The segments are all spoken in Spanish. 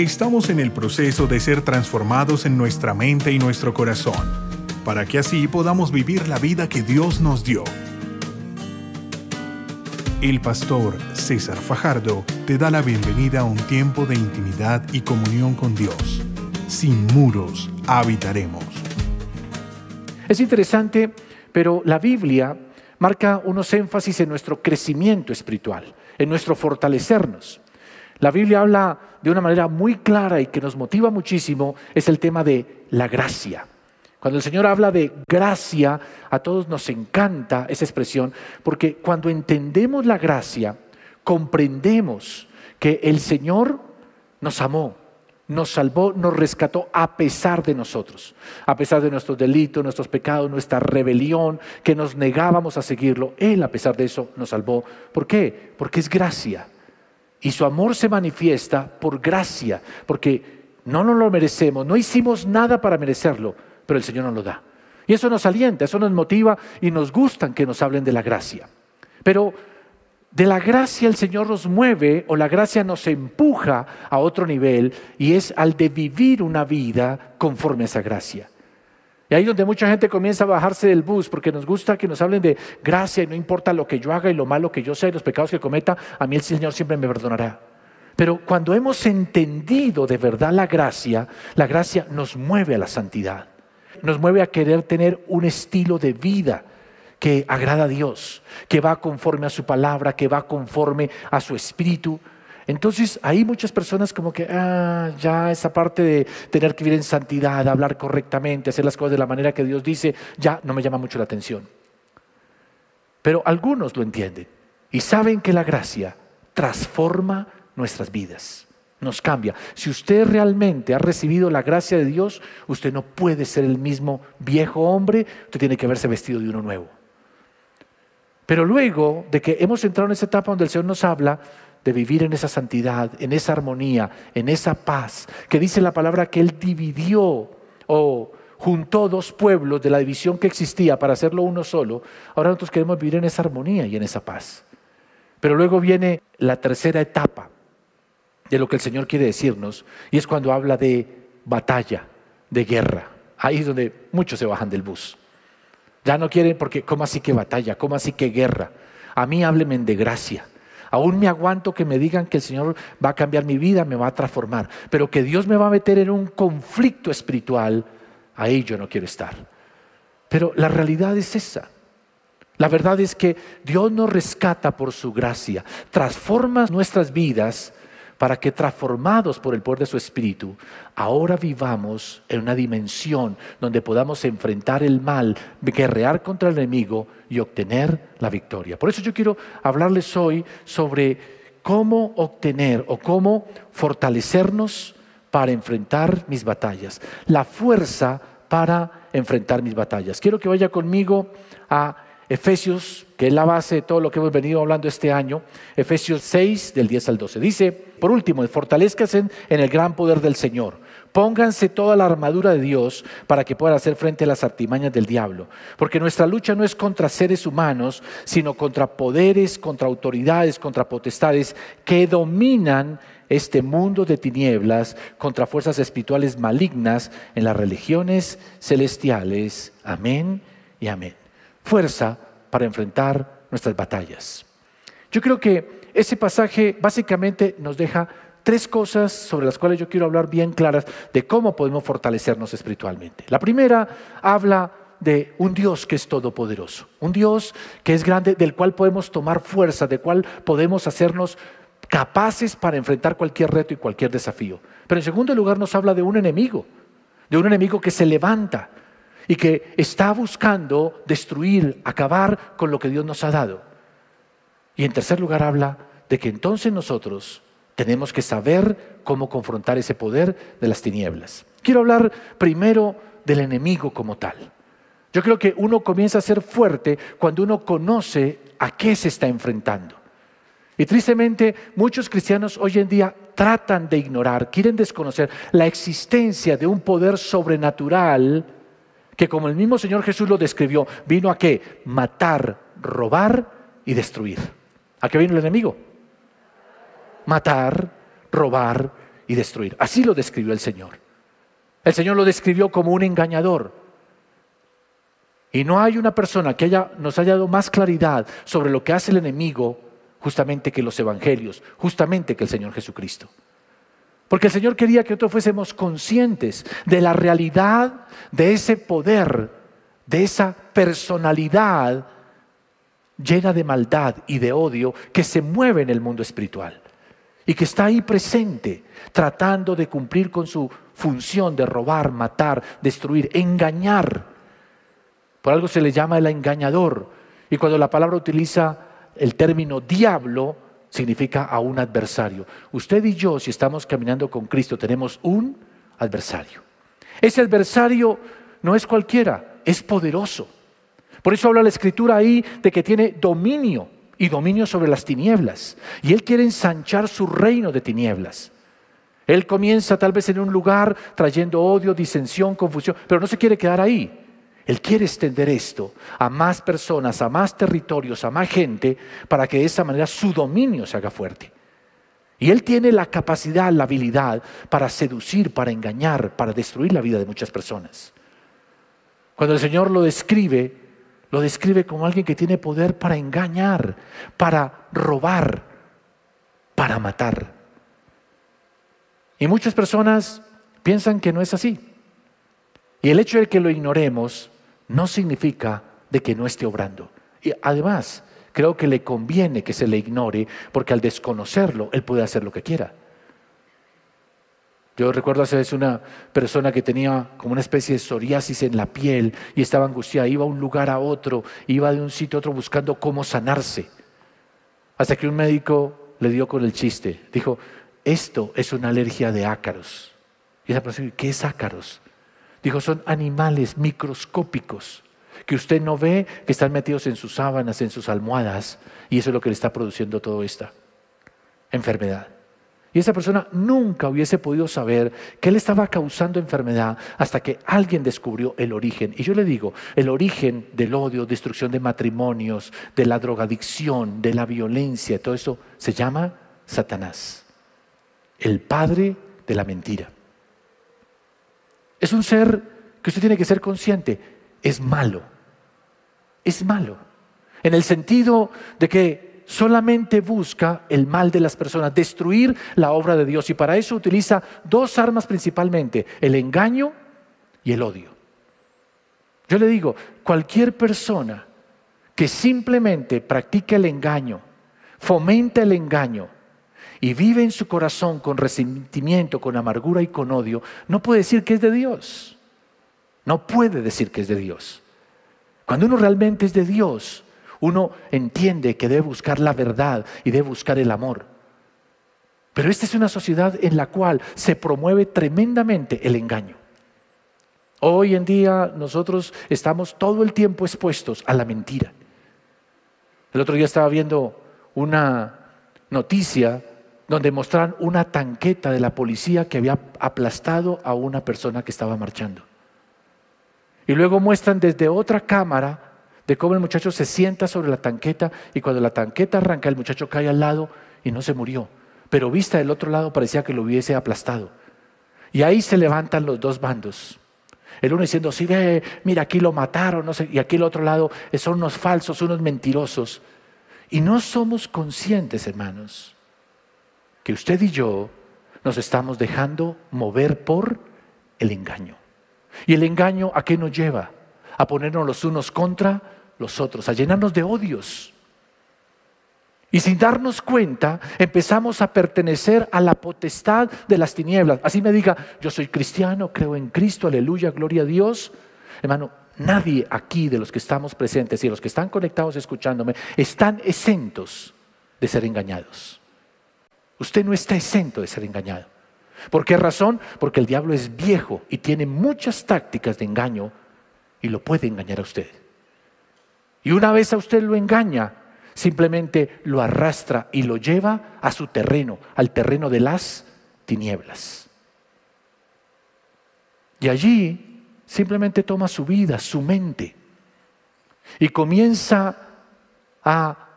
Estamos en el proceso de ser transformados en nuestra mente y nuestro corazón, para que así podamos vivir la vida que Dios nos dio. El pastor César Fajardo te da la bienvenida a un tiempo de intimidad y comunión con Dios. Sin muros habitaremos. Es interesante, pero la Biblia marca unos énfasis en nuestro crecimiento espiritual, en nuestro fortalecernos. La Biblia habla de una manera muy clara y que nos motiva muchísimo, es el tema de la gracia. Cuando el Señor habla de gracia, a todos nos encanta esa expresión, porque cuando entendemos la gracia, comprendemos que el Señor nos amó, nos salvó, nos rescató a pesar de nosotros, a pesar de nuestros delitos, nuestros pecados, nuestra rebelión, que nos negábamos a seguirlo. Él a pesar de eso nos salvó. ¿Por qué? Porque es gracia. Y su amor se manifiesta por gracia, porque no nos lo merecemos, no hicimos nada para merecerlo, pero el Señor nos lo da. Y eso nos alienta, eso nos motiva y nos gustan que nos hablen de la gracia. Pero de la gracia el Señor nos mueve o la gracia nos empuja a otro nivel y es al de vivir una vida conforme a esa gracia. Y ahí donde mucha gente comienza a bajarse del bus porque nos gusta que nos hablen de gracia y no importa lo que yo haga y lo malo que yo sea y los pecados que cometa, a mí el Señor siempre me perdonará. Pero cuando hemos entendido de verdad la gracia, la gracia nos mueve a la santidad, nos mueve a querer tener un estilo de vida que agrada a Dios, que va conforme a su palabra, que va conforme a su espíritu. Entonces, hay muchas personas como que, ah, ya esa parte de tener que vivir en santidad, hablar correctamente, hacer las cosas de la manera que Dios dice, ya no me llama mucho la atención. Pero algunos lo entienden y saben que la gracia transforma nuestras vidas, nos cambia. Si usted realmente ha recibido la gracia de Dios, usted no puede ser el mismo viejo hombre, usted tiene que verse vestido de uno nuevo. Pero luego de que hemos entrado en esa etapa donde el Señor nos habla de vivir en esa santidad, en esa armonía, en esa paz, que dice la palabra que Él dividió o juntó dos pueblos de la división que existía para hacerlo uno solo, ahora nosotros queremos vivir en esa armonía y en esa paz. Pero luego viene la tercera etapa de lo que el Señor quiere decirnos, y es cuando habla de batalla, de guerra. Ahí es donde muchos se bajan del bus. Ya no quieren porque, ¿cómo así que batalla? ¿Cómo así que guerra? A mí háblenme de gracia. Aún me aguanto que me digan que el Señor va a cambiar mi vida, me va a transformar. Pero que Dios me va a meter en un conflicto espiritual, ahí yo no quiero estar. Pero la realidad es esa. La verdad es que Dios nos rescata por su gracia, transforma nuestras vidas para que transformados por el poder de su Espíritu, ahora vivamos en una dimensión donde podamos enfrentar el mal, guerrear contra el enemigo y obtener la victoria. Por eso yo quiero hablarles hoy sobre cómo obtener o cómo fortalecernos para enfrentar mis batallas, la fuerza para enfrentar mis batallas. Quiero que vaya conmigo a Efesios, que es la base de todo lo que hemos venido hablando este año, Efesios 6 del 10 al 12. Dice, por último, fortalezcanse en el gran poder del Señor. Pónganse toda la armadura de Dios para que puedan hacer frente a las artimañas del diablo. Porque nuestra lucha no es contra seres humanos, sino contra poderes, contra autoridades, contra potestades que dominan este mundo de tinieblas, contra fuerzas espirituales malignas en las religiones celestiales. Amén y amén fuerza para enfrentar nuestras batallas. Yo creo que ese pasaje básicamente nos deja tres cosas sobre las cuales yo quiero hablar bien claras de cómo podemos fortalecernos espiritualmente. La primera habla de un Dios que es todopoderoso, un Dios que es grande, del cual podemos tomar fuerza, del cual podemos hacernos capaces para enfrentar cualquier reto y cualquier desafío. Pero en segundo lugar nos habla de un enemigo, de un enemigo que se levanta, y que está buscando destruir, acabar con lo que Dios nos ha dado. Y en tercer lugar habla de que entonces nosotros tenemos que saber cómo confrontar ese poder de las tinieblas. Quiero hablar primero del enemigo como tal. Yo creo que uno comienza a ser fuerte cuando uno conoce a qué se está enfrentando. Y tristemente muchos cristianos hoy en día tratan de ignorar, quieren desconocer la existencia de un poder sobrenatural que como el mismo Señor Jesús lo describió, vino a qué? Matar, robar y destruir. ¿A qué vino el enemigo? Matar, robar y destruir. Así lo describió el Señor. El Señor lo describió como un engañador. Y no hay una persona que haya, nos haya dado más claridad sobre lo que hace el enemigo justamente que los evangelios, justamente que el Señor Jesucristo. Porque el Señor quería que nosotros fuésemos conscientes de la realidad de ese poder, de esa personalidad llena de maldad y de odio que se mueve en el mundo espiritual y que está ahí presente, tratando de cumplir con su función de robar, matar, destruir, engañar. Por algo se le llama el engañador. Y cuando la palabra utiliza el término diablo, significa a un adversario. Usted y yo, si estamos caminando con Cristo, tenemos un adversario. Ese adversario no es cualquiera, es poderoso. Por eso habla la escritura ahí de que tiene dominio y dominio sobre las tinieblas. Y Él quiere ensanchar su reino de tinieblas. Él comienza tal vez en un lugar trayendo odio, disensión, confusión, pero no se quiere quedar ahí. Él quiere extender esto a más personas, a más territorios, a más gente, para que de esa manera su dominio se haga fuerte. Y Él tiene la capacidad, la habilidad para seducir, para engañar, para destruir la vida de muchas personas. Cuando el Señor lo describe, lo describe como alguien que tiene poder para engañar, para robar, para matar. Y muchas personas piensan que no es así. Y el hecho de que lo ignoremos no significa de que no esté obrando. Y además, creo que le conviene que se le ignore porque al desconocerlo, él puede hacer lo que quiera. Yo recuerdo hace veces una persona que tenía como una especie de psoriasis en la piel y estaba angustiada, iba a un lugar a otro, iba de un sitio a otro buscando cómo sanarse. Hasta que un médico le dio con el chiste, dijo, esto es una alergia de ácaros. Y esa persona, ¿qué es ácaros? Dijo, son animales microscópicos que usted no ve, que están metidos en sus sábanas, en sus almohadas, y eso es lo que le está produciendo toda esta enfermedad. Y esa persona nunca hubiese podido saber que él estaba causando enfermedad hasta que alguien descubrió el origen. Y yo le digo, el origen del odio, destrucción de matrimonios, de la drogadicción, de la violencia, todo eso se llama Satanás, el padre de la mentira. Es un ser que usted tiene que ser consciente, es malo, es malo, en el sentido de que solamente busca el mal de las personas, destruir la obra de Dios. Y para eso utiliza dos armas principalmente, el engaño y el odio. Yo le digo, cualquier persona que simplemente practique el engaño, fomenta el engaño, y vive en su corazón con resentimiento, con amargura y con odio, no puede decir que es de Dios. No puede decir que es de Dios. Cuando uno realmente es de Dios, uno entiende que debe buscar la verdad y debe buscar el amor. Pero esta es una sociedad en la cual se promueve tremendamente el engaño. Hoy en día nosotros estamos todo el tiempo expuestos a la mentira. El otro día estaba viendo una noticia donde mostraron una tanqueta de la policía que había aplastado a una persona que estaba marchando. Y luego muestran desde otra cámara de cómo el muchacho se sienta sobre la tanqueta y cuando la tanqueta arranca el muchacho cae al lado y no se murió. Pero vista del otro lado parecía que lo hubiese aplastado. Y ahí se levantan los dos bandos. El uno diciendo, sí, ve, mira, aquí lo mataron, y aquí el otro lado son unos falsos, unos mentirosos. Y no somos conscientes, hermanos, que usted y yo nos estamos dejando mover por el engaño. ¿Y el engaño a qué nos lleva? A ponernos los unos contra los otros, a llenarnos de odios. Y sin darnos cuenta, empezamos a pertenecer a la potestad de las tinieblas. Así me diga, yo soy cristiano, creo en Cristo, aleluya, gloria a Dios. Hermano, nadie aquí de los que estamos presentes y de los que están conectados escuchándome están exentos de ser engañados. Usted no está exento de ser engañado. ¿Por qué razón? Porque el diablo es viejo y tiene muchas tácticas de engaño y lo puede engañar a usted. Y una vez a usted lo engaña, simplemente lo arrastra y lo lleva a su terreno, al terreno de las tinieblas. Y allí simplemente toma su vida, su mente, y comienza a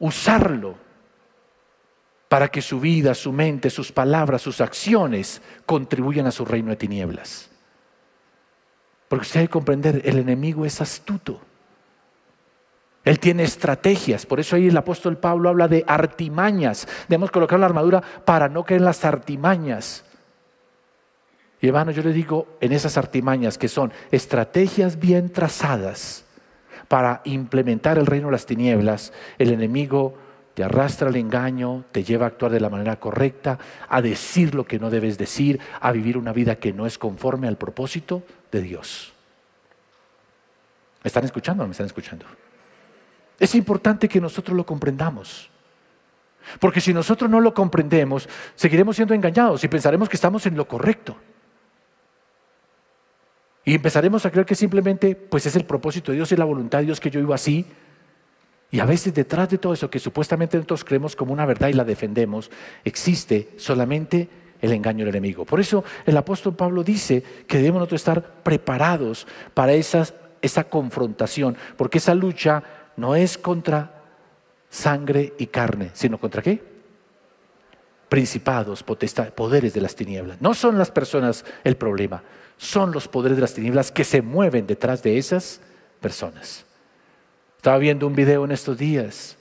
usarlo para que su vida, su mente, sus palabras, sus acciones contribuyan a su reino de tinieblas. Porque usted debe comprender, el enemigo es astuto. Él tiene estrategias, por eso ahí el apóstol Pablo habla de artimañas. Debemos colocar la armadura para no caer en las artimañas. Y hermano, yo le digo en esas artimañas que son estrategias bien trazadas para implementar el reino de las tinieblas, el enemigo te arrastra al engaño, te lleva a actuar de la manera correcta, a decir lo que no debes decir, a vivir una vida que no es conforme al propósito de Dios. ¿Me están escuchando o me están escuchando? Es importante que nosotros lo comprendamos. Porque si nosotros no lo comprendemos, seguiremos siendo engañados y pensaremos que estamos en lo correcto. Y empezaremos a creer que simplemente pues es el propósito de Dios y la voluntad de Dios que yo vivo así. Y a veces detrás de todo eso que supuestamente nosotros creemos como una verdad y la defendemos, existe solamente el engaño del enemigo. Por eso el apóstol Pablo dice que debemos estar preparados para esa confrontación, porque esa lucha no es contra sangre y carne, sino contra qué? Principados, poderes de las tinieblas. No son las personas el problema, son los poderes de las tinieblas que se mueven detrás de esas personas. Estaba viendo un video en estos días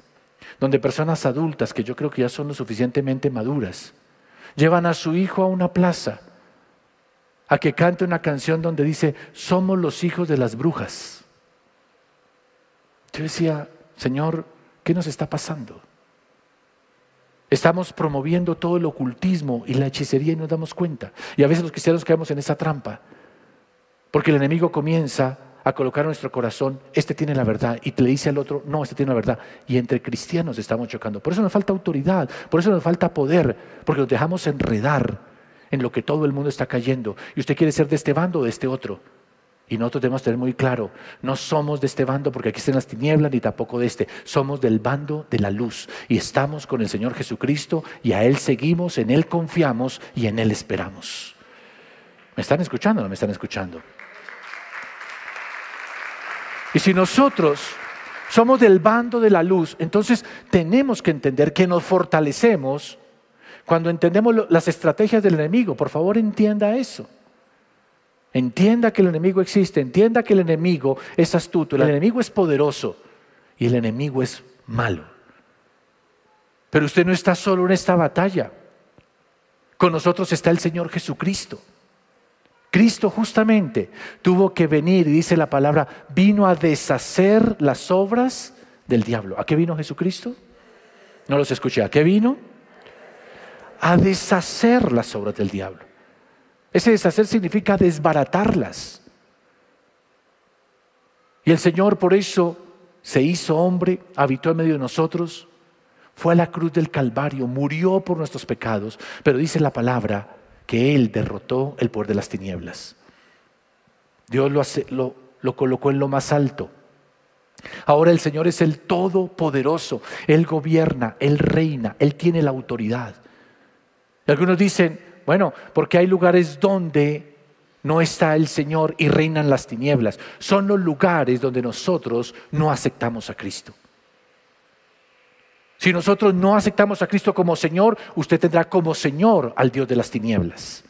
donde personas adultas, que yo creo que ya son lo suficientemente maduras, llevan a su hijo a una plaza a que cante una canción donde dice, somos los hijos de las brujas. Yo decía, Señor, ¿qué nos está pasando? Estamos promoviendo todo el ocultismo y la hechicería y nos damos cuenta. Y a veces los cristianos caemos en esa trampa, porque el enemigo comienza a colocar nuestro corazón, este tiene la verdad, y te le dice al otro, no, este tiene la verdad. Y entre cristianos estamos chocando. Por eso nos falta autoridad, por eso nos falta poder, porque nos dejamos enredar en lo que todo el mundo está cayendo. Y usted quiere ser de este bando o de este otro. Y nosotros debemos tener muy claro, no somos de este bando porque aquí están las tinieblas, ni tampoco de este. Somos del bando de la luz. Y estamos con el Señor Jesucristo y a Él seguimos, en Él confiamos y en Él esperamos. ¿Me están escuchando o no me están escuchando? Y si nosotros somos del bando de la luz, entonces tenemos que entender que nos fortalecemos cuando entendemos las estrategias del enemigo. Por favor, entienda eso. Entienda que el enemigo existe, entienda que el enemigo es astuto, el enemigo es poderoso y el enemigo es malo. Pero usted no está solo en esta batalla. Con nosotros está el Señor Jesucristo. Cristo justamente tuvo que venir, y dice la palabra, vino a deshacer las obras del diablo. ¿A qué vino Jesucristo? No los escuché. ¿A qué vino? A deshacer las obras del diablo. Ese deshacer significa desbaratarlas. Y el Señor por eso se hizo hombre, habitó en medio de nosotros, fue a la cruz del Calvario, murió por nuestros pecados, pero dice la palabra que Él derrotó el poder de las tinieblas. Dios lo, lo colocó en lo más alto. Ahora el Señor es el Todopoderoso, Él gobierna, Él reina, Él tiene la autoridad. Y algunos dicen, bueno, porque hay lugares donde no está el Señor y reinan las tinieblas. Son los lugares donde nosotros no aceptamos a Cristo. Si nosotros no aceptamos a Cristo como Señor, usted tendrá como Señor al Dios de las tinieblas.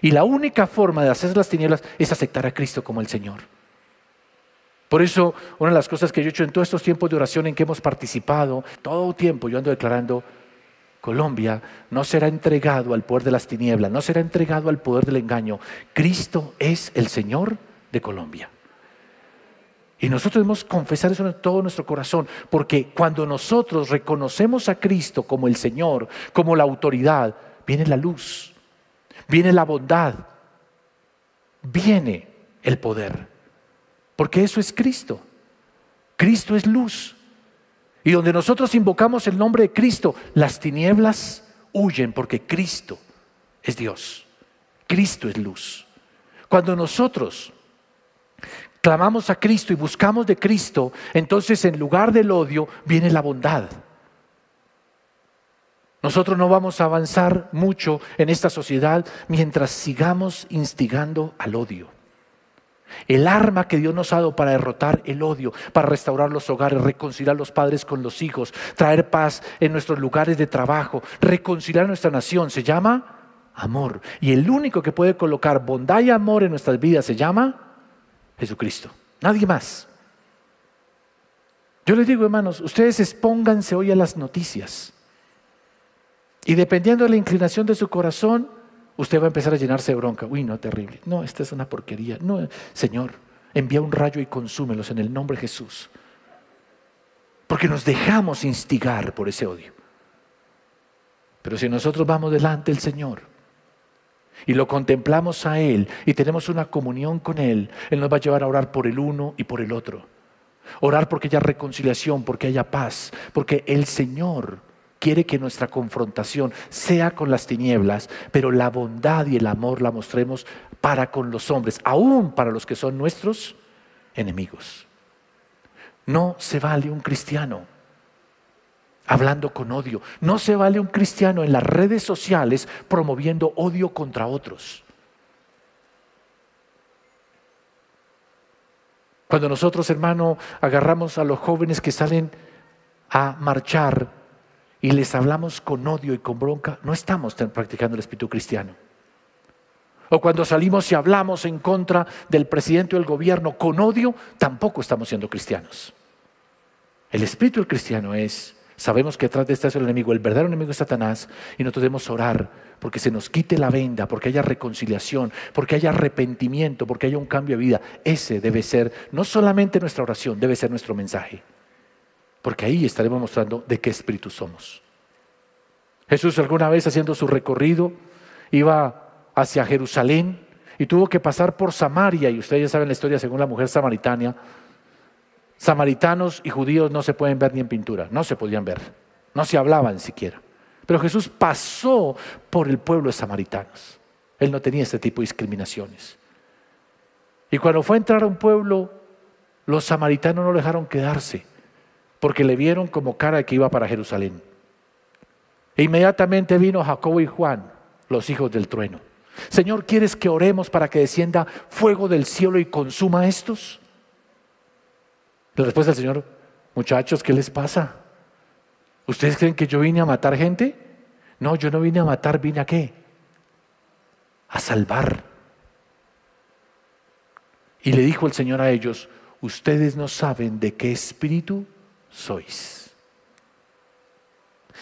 Y la única forma de hacer las tinieblas es aceptar a Cristo como el Señor. Por eso, una de las cosas que yo he hecho en todos estos tiempos de oración en que hemos participado, todo tiempo yo ando declarando, Colombia no será entregado al poder de las tinieblas, no será entregado al poder del engaño. Cristo es el Señor de Colombia. Y nosotros debemos confesar eso en todo nuestro corazón, porque cuando nosotros reconocemos a Cristo como el Señor, como la autoridad, viene la luz, viene la bondad, viene el poder, porque eso es Cristo. Cristo es luz. Y donde nosotros invocamos el nombre de Cristo, las tinieblas huyen porque Cristo es Dios. Cristo es luz. Cuando nosotros clamamos a Cristo y buscamos de Cristo, entonces en lugar del odio viene la bondad. Nosotros no vamos a avanzar mucho en esta sociedad mientras sigamos instigando al odio. El arma que Dios nos ha dado para derrotar el odio, para restaurar los hogares, reconciliar los padres con los hijos, traer paz en nuestros lugares de trabajo, reconciliar nuestra nación, se llama amor. Y el único que puede colocar bondad y amor en nuestras vidas se llama Jesucristo. Nadie más. Yo les digo, hermanos, ustedes expónganse hoy a las noticias. Y dependiendo de la inclinación de su corazón, usted va a empezar a llenarse de bronca. Uy, no, terrible. No, esta es una porquería. No, Señor, envía un rayo y consúmelos en el nombre de Jesús. Porque nos dejamos instigar por ese odio. Pero si nosotros vamos delante del Señor y lo contemplamos a Él y tenemos una comunión con Él, Él nos va a llevar a orar por el uno y por el otro. Orar porque haya reconciliación, porque haya paz, porque el Señor quiere que nuestra confrontación sea con las tinieblas, pero la bondad y el amor la mostremos para con los hombres, aún para los que son nuestros enemigos. No se vale un cristiano hablando con odio. No se vale un cristiano en las redes sociales promoviendo odio contra otros. Cuando nosotros, hermano, agarramos a los jóvenes que salen a marchar y les hablamos con odio y con bronca, no estamos practicando el espíritu cristiano. O cuando salimos y hablamos en contra del presidente o del gobierno con odio, tampoco estamos siendo cristianos. El espíritu cristiano es, sabemos que detrás de este es el enemigo, el verdadero enemigo es Satanás, y nosotros debemos orar porque se nos quite la venda, porque haya reconciliación, porque haya arrepentimiento, porque haya un cambio de vida. Ese debe ser no solamente nuestra oración, debe ser nuestro mensaje porque ahí estaremos mostrando de qué espíritu somos. Jesús alguna vez haciendo su recorrido iba hacia Jerusalén y tuvo que pasar por Samaria, y ustedes ya saben la historia según la mujer samaritana. Samaritanos y judíos no se pueden ver ni en pintura, no se podían ver, no se hablaban siquiera. Pero Jesús pasó por el pueblo de samaritanos. Él no tenía este tipo de discriminaciones. Y cuando fue a entrar a un pueblo, los samaritanos no lo dejaron quedarse porque le vieron como cara que iba para Jerusalén. E inmediatamente vino Jacobo y Juan, los hijos del trueno. Señor, ¿quieres que oremos para que descienda fuego del cielo y consuma a estos? La respuesta del Señor, muchachos, ¿qué les pasa? ¿Ustedes creen que yo vine a matar gente? No, yo no vine a matar, vine a qué? A salvar. Y le dijo el Señor a ellos, ustedes no saben de qué espíritu sois.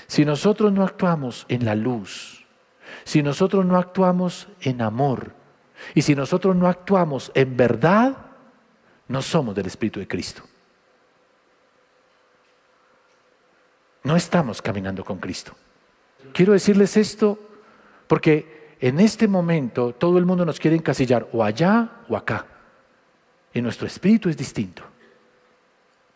Si nosotros no actuamos en la luz, si nosotros no actuamos en amor y si nosotros no actuamos en verdad, no somos del Espíritu de Cristo. No estamos caminando con Cristo. Quiero decirles esto porque en este momento todo el mundo nos quiere encasillar o allá o acá. Y nuestro espíritu es distinto.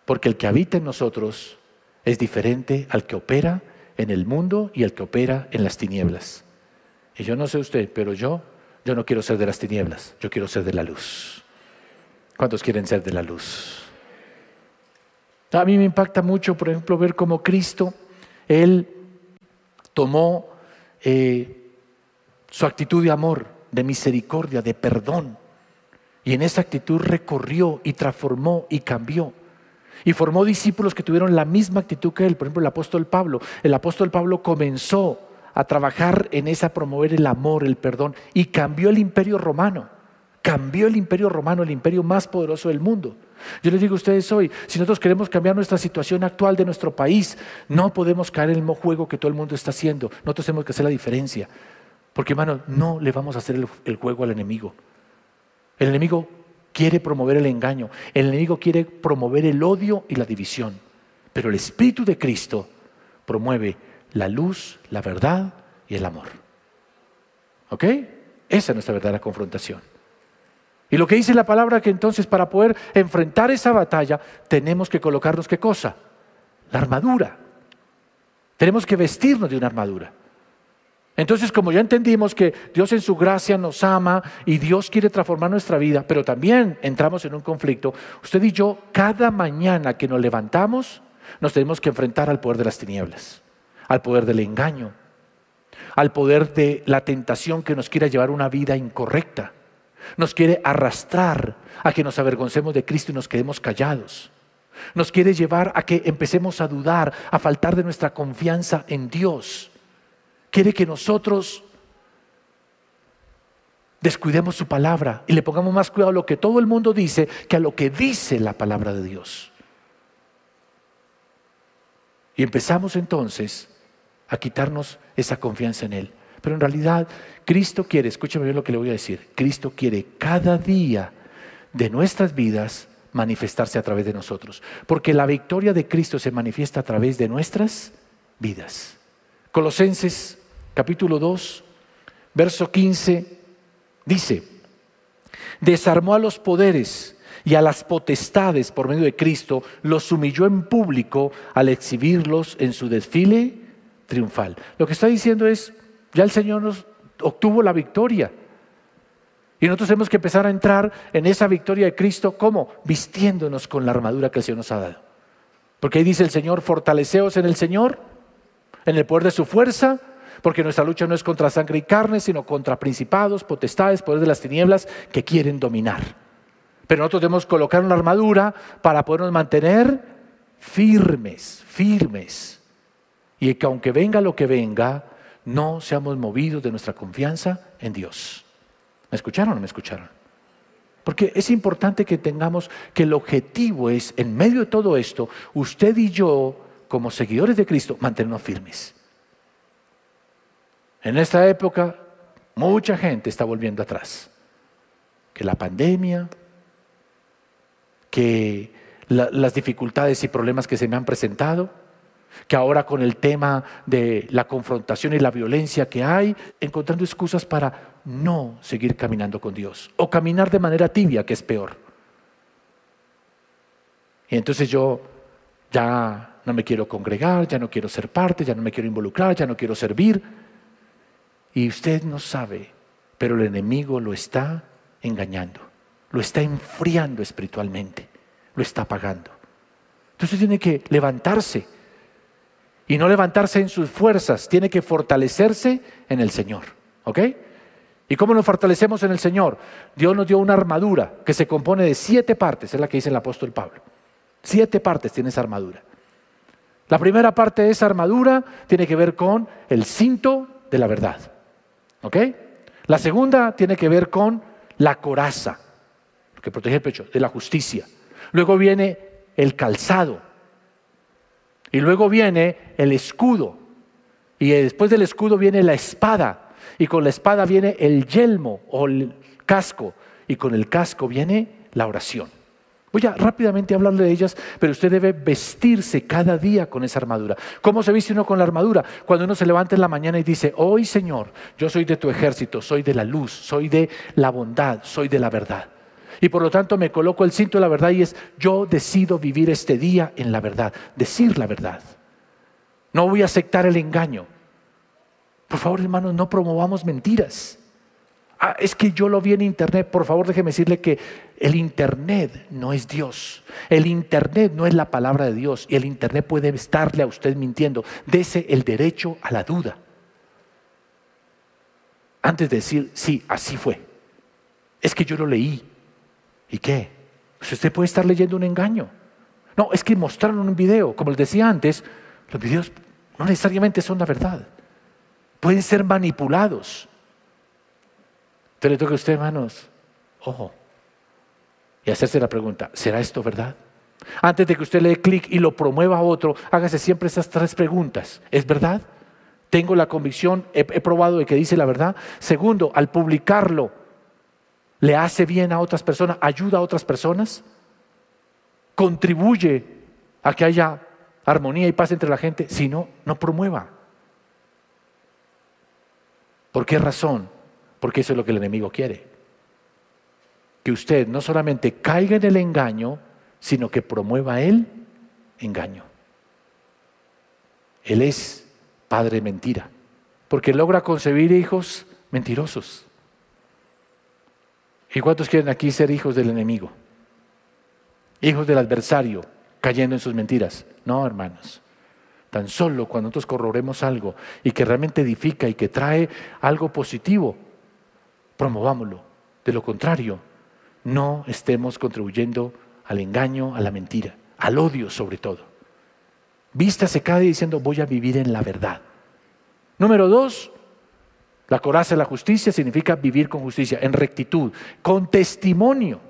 Porque el que habita en nosotros es diferente al que opera en el mundo y al que opera en las tinieblas. Y yo no sé usted, pero yo, yo no quiero ser de las tinieblas, yo quiero ser de la luz. ¿Cuántos quieren ser de la luz? A mí me impacta mucho, por ejemplo, ver cómo Cristo, Él tomó eh, su actitud de amor, de misericordia, de perdón, y en esa actitud recorrió y transformó y cambió. Y formó discípulos que tuvieron la misma actitud que él. Por ejemplo, el apóstol Pablo. El apóstol Pablo comenzó a trabajar en esa, promover el amor, el perdón, y cambió el imperio romano. Cambió el imperio romano, el imperio más poderoso del mundo. Yo les digo a ustedes hoy, si nosotros queremos cambiar nuestra situación actual de nuestro país, no podemos caer en el juego que todo el mundo está haciendo. Nosotros tenemos que hacer la diferencia. Porque, hermano, no le vamos a hacer el, el juego al enemigo. El enemigo quiere promover el engaño, el enemigo quiere promover el odio y la división, pero el Espíritu de Cristo promueve la luz, la verdad y el amor. ¿Ok? Esa es nuestra verdadera confrontación. Y lo que dice la palabra que entonces para poder enfrentar esa batalla tenemos que colocarnos qué cosa? La armadura. Tenemos que vestirnos de una armadura. Entonces, como ya entendimos que Dios en su gracia nos ama y Dios quiere transformar nuestra vida, pero también entramos en un conflicto, usted y yo, cada mañana que nos levantamos, nos tenemos que enfrentar al poder de las tinieblas, al poder del engaño, al poder de la tentación que nos quiera llevar una vida incorrecta. Nos quiere arrastrar a que nos avergoncemos de Cristo y nos quedemos callados. Nos quiere llevar a que empecemos a dudar, a faltar de nuestra confianza en Dios. Quiere que nosotros descuidemos su palabra y le pongamos más cuidado a lo que todo el mundo dice que a lo que dice la palabra de Dios. Y empezamos entonces a quitarnos esa confianza en Él. Pero en realidad Cristo quiere, escúchame bien lo que le voy a decir, Cristo quiere cada día de nuestras vidas manifestarse a través de nosotros. Porque la victoria de Cristo se manifiesta a través de nuestras vidas. Colosenses capítulo 2, verso 15, dice, desarmó a los poderes y a las potestades por medio de Cristo, los humilló en público al exhibirlos en su desfile triunfal. Lo que está diciendo es, ya el Señor nos obtuvo la victoria. Y nosotros tenemos que empezar a entrar en esa victoria de Cristo, ¿cómo? Vistiéndonos con la armadura que el Señor nos ha dado. Porque ahí dice el Señor, fortaleceos en el Señor, en el poder de su fuerza, porque nuestra lucha no es contra sangre y carne, sino contra principados, potestades, poderes de las tinieblas que quieren dominar. Pero nosotros debemos colocar una armadura para podernos mantener firmes, firmes. Y que aunque venga lo que venga, no seamos movidos de nuestra confianza en Dios. ¿Me escucharon o no me escucharon? Porque es importante que tengamos que el objetivo es, en medio de todo esto, usted y yo, como seguidores de Cristo, mantenernos firmes. En esta época, mucha gente está volviendo atrás. Que la pandemia, que las dificultades y problemas que se me han presentado, que ahora con el tema de la confrontación y la violencia que hay, encontrando excusas para no seguir caminando con Dios o caminar de manera tibia, que es peor. Y entonces yo ya no me quiero congregar, ya no quiero ser parte, ya no me quiero involucrar, ya no quiero servir. Y usted no sabe, pero el enemigo lo está engañando, lo está enfriando espiritualmente, lo está apagando. Entonces tiene que levantarse y no levantarse en sus fuerzas, tiene que fortalecerse en el Señor. ¿Ok? ¿Y cómo nos fortalecemos en el Señor? Dios nos dio una armadura que se compone de siete partes, es la que dice el apóstol Pablo. Siete partes tiene esa armadura. La primera parte de esa armadura tiene que ver con el cinto de la verdad. ¿Ok? La segunda tiene que ver con la coraza, que protege el pecho, de la justicia. Luego viene el calzado. Y luego viene el escudo. Y después del escudo viene la espada. Y con la espada viene el yelmo o el casco. Y con el casco viene la oración. Voy a rápidamente hablarle de ellas, pero usted debe vestirse cada día con esa armadura. ¿Cómo se viste uno con la armadura? Cuando uno se levanta en la mañana y dice, hoy Señor, yo soy de tu ejército, soy de la luz, soy de la bondad, soy de la verdad. Y por lo tanto me coloco el cinto de la verdad y es, yo decido vivir este día en la verdad, decir la verdad. No voy a aceptar el engaño. Por favor, hermanos, no promovamos mentiras. Ah, es que yo lo vi en internet. Por favor, déjeme decirle que el internet no es Dios. El internet no es la palabra de Dios. Y el internet puede estarle a usted mintiendo. Dese el derecho a la duda. Antes de decir, sí, así fue. Es que yo lo leí. ¿Y qué? Pues usted puede estar leyendo un engaño. No, es que mostraron un video. Como les decía antes, los videos no necesariamente son la verdad. Pueden ser manipulados. Pero le toca a usted, hermanos, ojo, y hacerse la pregunta, ¿será esto verdad? Antes de que usted le dé clic y lo promueva a otro, hágase siempre esas tres preguntas. ¿Es verdad? ¿Tengo la convicción? He, he probado de que dice la verdad? Segundo, al publicarlo, ¿le hace bien a otras personas? ¿Ayuda a otras personas? ¿Contribuye a que haya armonía y paz entre la gente? Si no, no promueva. ¿Por qué razón? Porque eso es lo que el enemigo quiere. Que usted no solamente caiga en el engaño, sino que promueva el engaño. Él es padre mentira, porque logra concebir hijos mentirosos. ¿Y cuántos quieren aquí ser hijos del enemigo? Hijos del adversario, cayendo en sus mentiras. No, hermanos. Tan solo cuando nosotros corroboremos algo y que realmente edifica y que trae algo positivo, promovámoslo. De lo contrario, no estemos contribuyendo al engaño, a la mentira, al odio sobre todo. Vístase cada día diciendo voy a vivir en la verdad. Número dos, la coraza de la justicia significa vivir con justicia, en rectitud, con testimonio.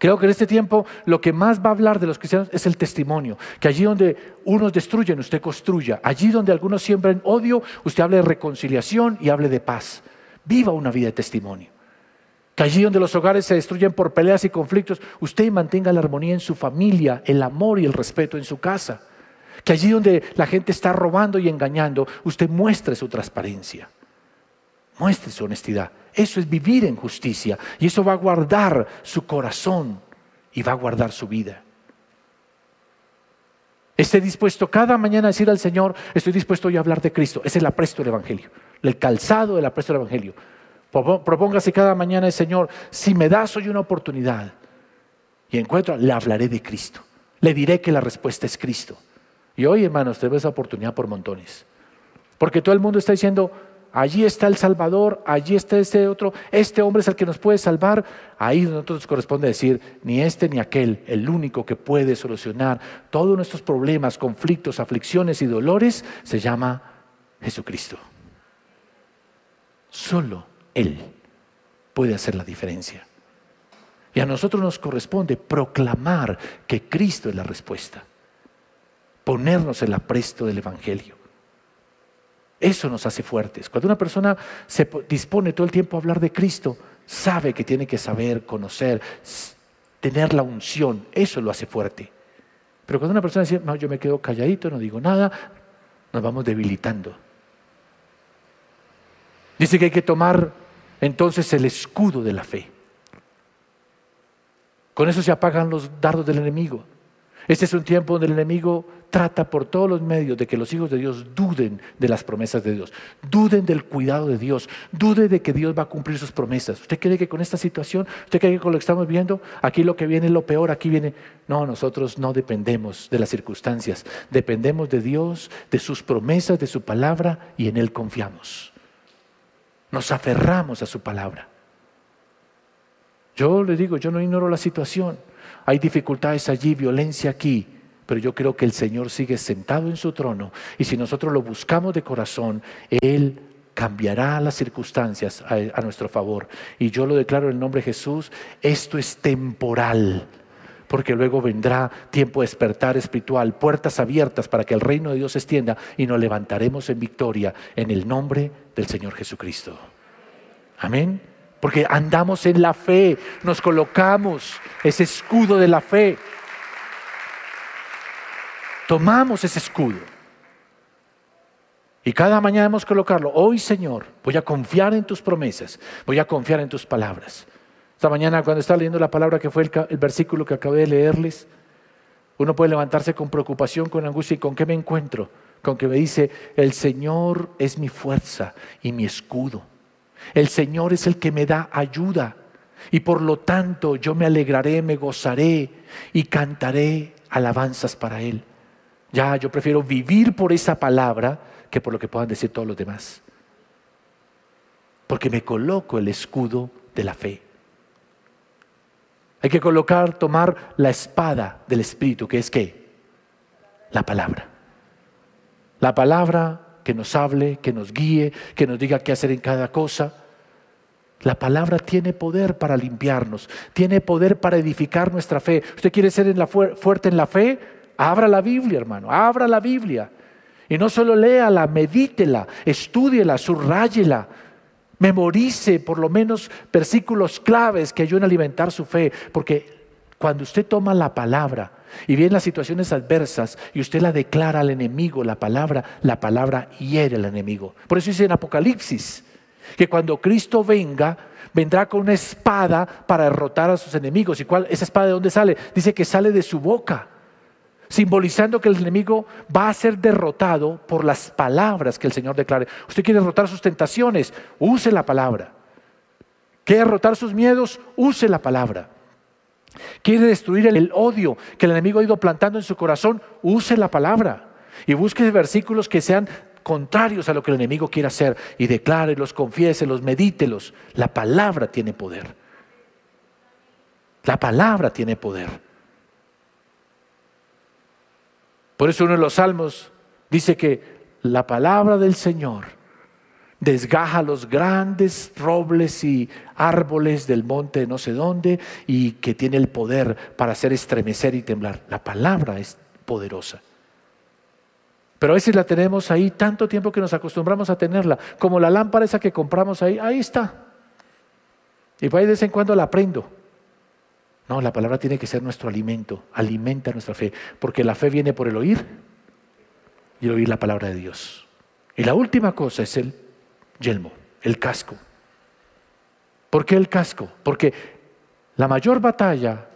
Creo que en este tiempo lo que más va a hablar de los cristianos es el testimonio. Que allí donde unos destruyen, usted construya. Allí donde algunos siembran odio, usted hable de reconciliación y hable de paz. Viva una vida de testimonio. Que allí donde los hogares se destruyen por peleas y conflictos, usted mantenga la armonía en su familia, el amor y el respeto en su casa. Que allí donde la gente está robando y engañando, usted muestre su transparencia. Muestre su honestidad. Eso es vivir en justicia y eso va a guardar su corazón y va a guardar su vida. Esté dispuesto cada mañana a decir al Señor, estoy dispuesto hoy a hablar de Cristo. Es el apresto del Evangelio, el calzado del apresto del Evangelio. Propóngase cada mañana el Señor, si me das hoy una oportunidad y encuentro, le hablaré de Cristo. Le diré que la respuesta es Cristo. Y hoy, hermanos, tenemos esa oportunidad por montones. Porque todo el mundo está diciendo, allí está el Salvador, allí está este otro, este hombre es el que nos puede salvar. Ahí nosotros corresponde decir, ni este ni aquel, el único que puede solucionar todos nuestros problemas, conflictos, aflicciones y dolores, se llama Jesucristo. Solo Él puede hacer la diferencia. Y a nosotros nos corresponde proclamar que Cristo es la respuesta, ponernos el apresto del Evangelio. Eso nos hace fuertes. Cuando una persona se dispone todo el tiempo a hablar de Cristo, sabe que tiene que saber, conocer, tener la unción. Eso lo hace fuerte. Pero cuando una persona dice, no, yo me quedo calladito, no digo nada, nos vamos debilitando. Dice que hay que tomar entonces el escudo de la fe. Con eso se apagan los dardos del enemigo. Este es un tiempo donde el enemigo trata por todos los medios de que los hijos de Dios duden de las promesas de Dios, duden del cuidado de Dios, duden de que Dios va a cumplir sus promesas. ¿Usted cree que con esta situación, usted cree que con lo que estamos viendo, aquí lo que viene es lo peor, aquí viene... No, nosotros no dependemos de las circunstancias, dependemos de Dios, de sus promesas, de su palabra y en Él confiamos. Nos aferramos a su palabra. Yo le digo, yo no ignoro la situación. Hay dificultades allí, violencia aquí, pero yo creo que el Señor sigue sentado en su trono y si nosotros lo buscamos de corazón, Él cambiará las circunstancias a, nuestro favor. Y yo lo declaro en el nombre de Jesús, esto es temporal porque luego vendrá tiempo de despertar espiritual, puertas abiertas para que el reino de Dios se extienda y nos levantaremos en victoria en el nombre del Señor Jesucristo. Amén. Porque andamos en la fe, nos colocamos ese escudo de la fe. Tomamos ese escudo. Y cada mañana debemos colocarlo. Hoy, Señor, voy a confiar en tus promesas, voy a confiar en tus palabras. Esta mañana, cuando estaba leyendo la palabra que fue el, versículo que acabé de leerles, uno puede levantarse con preocupación, con angustia. ¿Y con qué me encuentro? Con que me dice, el Señor es mi fuerza y mi escudo. El Señor es el que me da ayuda. Y por lo tanto yo me alegraré, me gozaré y cantaré alabanzas para Él. Ya, yo prefiero vivir por esa palabra que por lo que puedan decir todos los demás. Porque me coloco el escudo de la fe. Hay que colocar, tomar la espada del Espíritu, que es qué? La palabra. La palabra que nos hable, que nos guíe, que nos diga qué hacer en cada cosa. La palabra tiene poder para limpiarnos, tiene poder para edificar nuestra fe. ¿Usted quiere ser fuerte en la fe? Abra la Biblia, hermano, abra la Biblia. Y no solo léala, medítela, estúdiela, subrayela, memorice por lo menos versículos claves que ayuden a alimentar su fe, porque cuando usted toma la palabra y viene las situaciones adversas y usted la declara al enemigo, la palabra, la palabra hiere al enemigo. Por eso dice en Apocalipsis que cuando Cristo venga, vendrá con una espada para derrotar a sus enemigos. ¿Y cuál? ¿Esa espada de dónde sale? Dice que sale de su boca simbolizando que el enemigo va a ser derrotado por las palabras que el Señor declare. Usted quiere derrotar sus tentaciones, use la palabra. Quiere derrotar sus miedos, use la palabra. Quiere destruir el odio que el enemigo ha ido plantando en su corazón, use la palabra. Y busque versículos que sean contrarios a lo que el enemigo quiere hacer y declárelos, confiéselos, medítelos. La palabra tiene poder. La palabra tiene poder. Por eso uno de los salmos dice que la palabra del Señor desgaja los grandes robles y árboles del monte de no sé dónde y que tiene el poder para hacer estremecer y temblar. La palabra es poderosa. Pero a veces la tenemos ahí tanto tiempo que nos acostumbramos a tenerla, como la lámpara esa que compramos ahí, ahí está. Y por ahí de vez en cuando la prendo. No, la palabra tiene que ser nuestro alimento, alimenta nuestra fe, porque la fe viene por el oír y el oír la palabra de Dios. Y la última cosa es el yelmo, el casco. ¿Por qué el casco? Porque la mayor batalla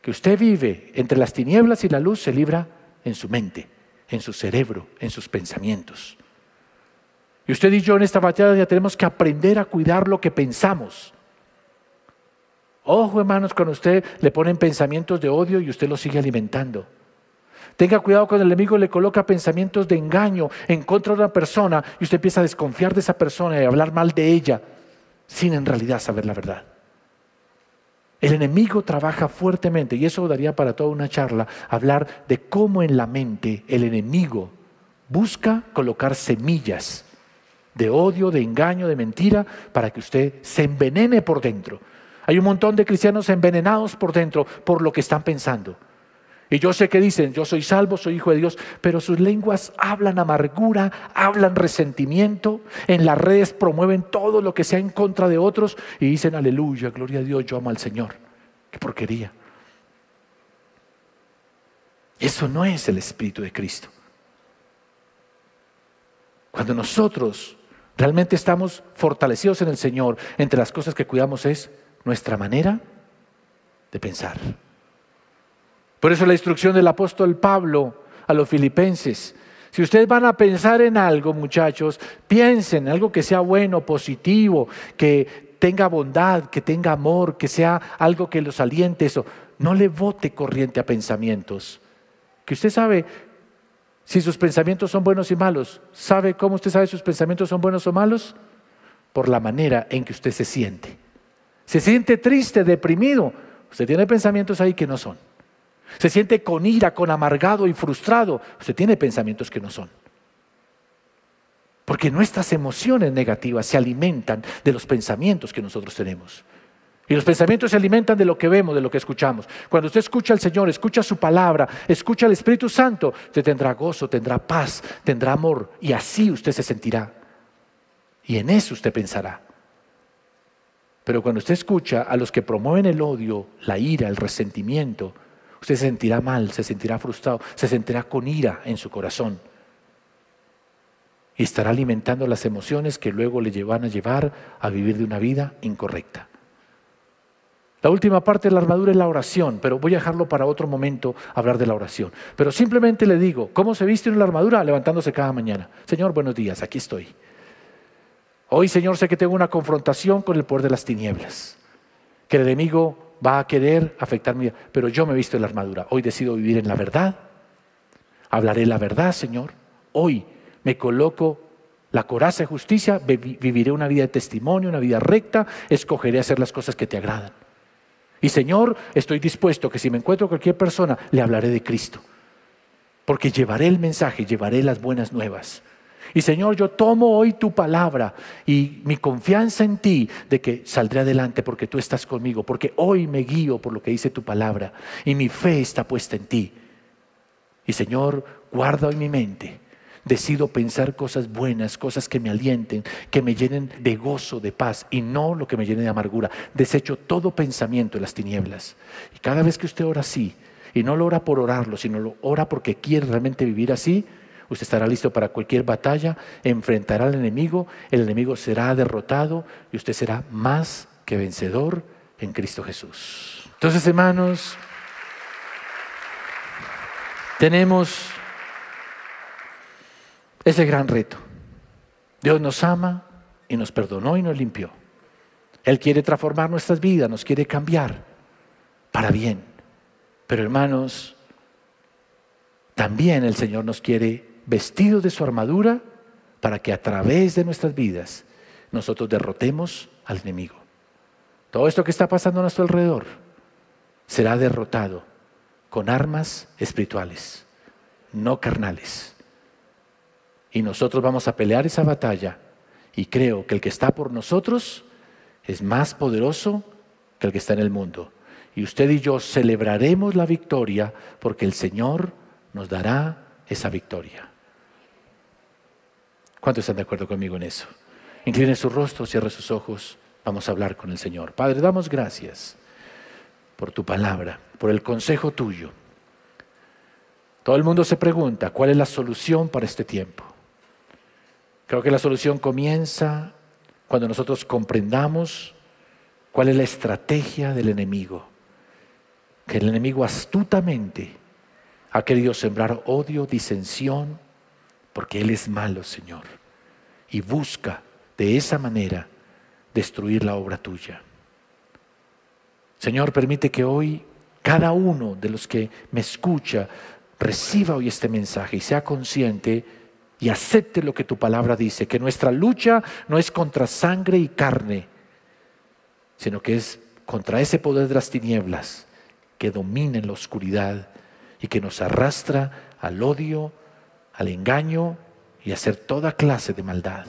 que usted vive entre las tinieblas y la luz se libra en su mente en su cerebro, en sus pensamientos. Y usted y yo en esta batalla ya tenemos que aprender a cuidar lo que pensamos. Ojo, hermanos, cuando usted le ponen pensamientos de odio y usted los sigue alimentando. Tenga cuidado cuando el enemigo le coloca pensamientos de engaño en contra de una persona y usted empieza a desconfiar de esa persona y a hablar mal de ella sin en realidad saber la verdad. El enemigo trabaja fuertemente y eso daría para toda una charla hablar de cómo en la mente el enemigo busca colocar semillas de odio, de engaño, de mentira, para que usted se envenene por dentro. Hay un montón de cristianos envenenados por dentro por lo que están pensando. Y yo sé que dicen, yo soy salvo, soy hijo de Dios, pero sus lenguas hablan amargura, hablan resentimiento, en las redes promueven todo lo que sea en contra de otros y dicen, aleluya, gloria a Dios, yo amo al Señor. Qué porquería. Eso no es el Espíritu de Cristo. Cuando nosotros realmente estamos fortalecidos en el Señor, entre las cosas que cuidamos es nuestra manera de pensar. Por eso la instrucción del apóstol Pablo a los filipenses. Si ustedes van a pensar en algo, muchachos, piensen en algo que sea bueno, positivo, que tenga bondad, que tenga amor, que sea algo que los aliente. Eso. No le vote corriente a pensamientos. Que usted sabe si sus pensamientos son buenos y malos. ¿Sabe cómo usted sabe si sus pensamientos son buenos o malos? Por la manera en que usted se siente. Se siente triste, deprimido. Usted tiene pensamientos ahí que no son se siente con ira, con amargado y frustrado, usted tiene pensamientos que no son. Porque nuestras emociones negativas se alimentan de los pensamientos que nosotros tenemos. Y los pensamientos se alimentan de lo que vemos, de lo que escuchamos. Cuando usted escucha al Señor, escucha su palabra, escucha al Espíritu Santo, usted tendrá gozo, tendrá paz, tendrá amor y así usted se sentirá. Y en eso usted pensará. Pero cuando usted escucha a los que promueven el odio, la ira, el resentimiento, Usted se sentirá mal, se sentirá frustrado, se sentirá con ira en su corazón. Y estará alimentando las emociones que luego le van a llevar a vivir de una vida incorrecta. La última parte de la armadura es la oración, pero voy a dejarlo para otro momento hablar de la oración. Pero simplemente le digo, ¿cómo se viste en la armadura? Levantándose cada mañana. Señor, buenos días, aquí estoy. Hoy, Señor, sé que tengo una confrontación con el poder de las tinieblas, que el enemigo va a querer afectar mi vida. Pero yo me he visto en la armadura. Hoy decido vivir en la verdad. Hablaré la verdad, Señor. Hoy me coloco la coraza de justicia, viviré una vida de testimonio, una vida recta, escogeré hacer las cosas que te agradan. Y Señor, estoy dispuesto que si me encuentro cualquier persona, le hablaré de Cristo. Porque llevaré el mensaje, llevaré las buenas nuevas. Y Señor, yo tomo hoy tu palabra y mi confianza en ti de que saldré adelante porque tú estás conmigo, porque hoy me guío por lo que dice tu palabra y mi fe está puesta en ti. Y Señor, guarda hoy mi mente. Decido pensar cosas buenas, cosas que me alienten, que me llenen de gozo, de paz y no lo que me llene de amargura. Desecho todo pensamiento de las tinieblas. Y cada vez que usted ora así, y no lo ora por orarlo, sino lo ora porque quiere realmente vivir así, Usted estará listo para cualquier batalla, enfrentará al enemigo, el enemigo será derrotado y usted será más que vencedor en Cristo Jesús. Entonces, hermanos, tenemos ese gran reto. Dios nos ama y nos perdonó y nos limpió. Él quiere transformar nuestras vidas, nos quiere cambiar para bien. Pero hermanos, también el Señor nos quiere vestidos de su armadura para que a través de nuestras vidas nosotros derrotemos al enemigo. Todo esto que está pasando a nuestro alrededor será derrotado con armas espirituales, no carnales. Y nosotros vamos a pelear esa batalla y creo que el que está por nosotros es más poderoso que el que está en el mundo. Y usted y yo celebraremos la victoria porque el Señor nos dará esa victoria. ¿Cuántos están de acuerdo conmigo en eso? Incline su rostro, cierre sus ojos. Vamos a hablar con el Señor. Padre, damos gracias por tu palabra, por el consejo tuyo. Todo el mundo se pregunta, ¿cuál es la solución para este tiempo? Creo que la solución comienza cuando nosotros comprendamos cuál es la estrategia del enemigo. Que el enemigo astutamente ha querido sembrar odio, disensión, porque Él es malo, Señor, y busca de esa manera destruir la obra tuya. Señor, permite que hoy cada uno de los que me escucha reciba hoy este mensaje y sea consciente y acepte lo que tu palabra dice, que nuestra lucha no es contra sangre y carne, sino que es contra ese poder de las tinieblas que domina en la oscuridad y que nos arrastra al odio, al engaño y a hacer toda clase de maldad.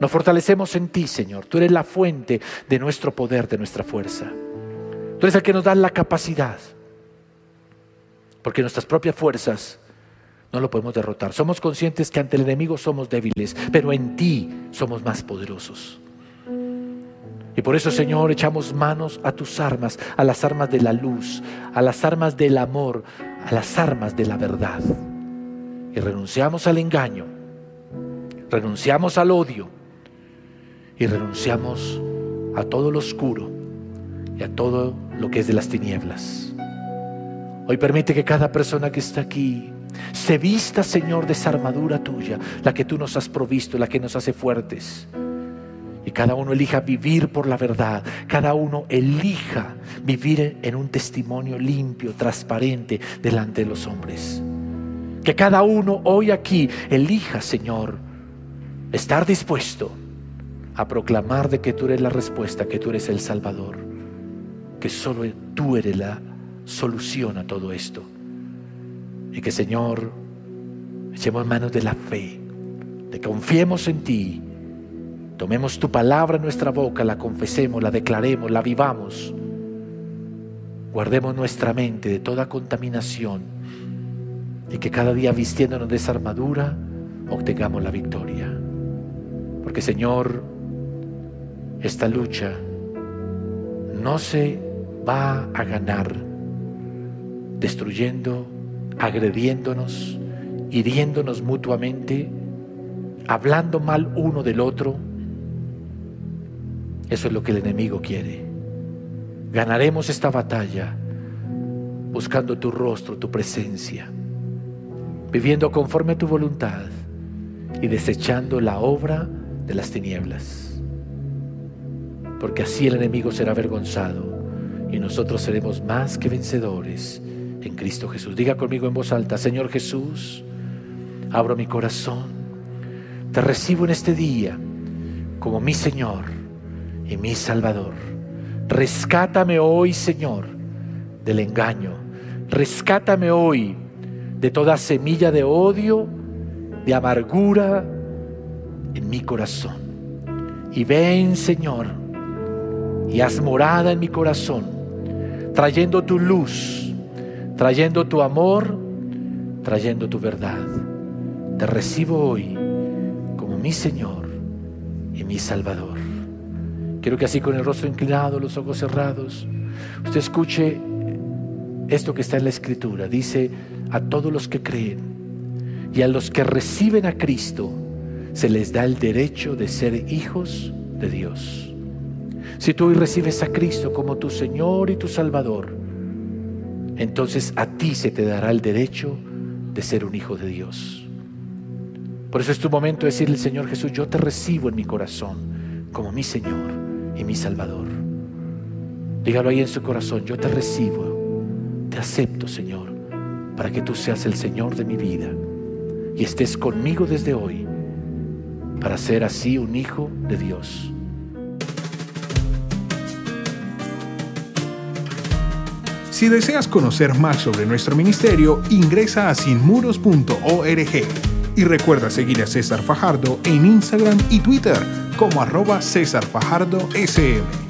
Nos fortalecemos en ti, Señor. Tú eres la fuente de nuestro poder, de nuestra fuerza. Tú eres el que nos da la capacidad. Porque nuestras propias fuerzas no lo podemos derrotar. Somos conscientes que ante el enemigo somos débiles, pero en ti somos más poderosos. Y por eso, Señor, echamos manos a tus armas, a las armas de la luz, a las armas del amor, a las armas de la verdad. Y renunciamos al engaño, renunciamos al odio y renunciamos a todo lo oscuro y a todo lo que es de las tinieblas. Hoy permite que cada persona que está aquí se vista, Señor, de esa armadura tuya, la que tú nos has provisto, la que nos hace fuertes. Y cada uno elija vivir por la verdad. Cada uno elija vivir en un testimonio limpio, transparente delante de los hombres. Que cada uno hoy aquí elija, Señor, estar dispuesto a proclamar de que tú eres la respuesta, que tú eres el Salvador, que solo tú eres la solución a todo esto. Y que, Señor, echemos manos de la fe, de confiemos en ti Tomemos tu palabra en nuestra boca, la confesemos, la declaremos, la vivamos. Guardemos nuestra mente de toda contaminación y que cada día vistiéndonos de esa armadura obtengamos la victoria. Porque Señor, esta lucha no se va a ganar destruyendo, agrediéndonos, hiriéndonos mutuamente, hablando mal uno del otro eso es lo que el enemigo quiere. Ganaremos esta batalla buscando tu rostro, tu presencia, viviendo conforme a tu voluntad y desechando la obra de las tinieblas. Porque así el enemigo será avergonzado y nosotros seremos más que vencedores en Cristo Jesús. Diga conmigo en voz alta, Señor Jesús, abro mi corazón, te recibo en este día como mi Señor y mi Salvador. Rescátame hoy, Señor, del engaño. Rescátame hoy de toda semilla de odio, de amargura en mi corazón. Y ven, Señor, y haz morada en mi corazón, trayendo tu luz, trayendo tu amor, trayendo tu verdad. Te recibo hoy como mi Señor y mi Salvador. Quiero que así con el rostro inclinado, los ojos cerrados, usted escuche esto que está en la escritura. Dice, a todos los que creen y a los que reciben a Cristo, se les da el derecho de ser hijos de Dios. Si tú hoy recibes a Cristo como tu Señor y tu Salvador, entonces a ti se te dará el derecho de ser un hijo de Dios. Por eso es tu momento de decirle, Señor Jesús, yo te recibo en mi corazón como mi Señor y mi Salvador. Dígalo ahí en su corazón, yo te recibo, te acepto, Señor, para que tú seas el Señor de mi vida y estés conmigo desde hoy para ser así un hijo de Dios. Si deseas conocer más sobre nuestro ministerio, ingresa a sinmuros.org y recuerda seguir a César Fajardo en Instagram y Twitter como arroba César Fajardo SM.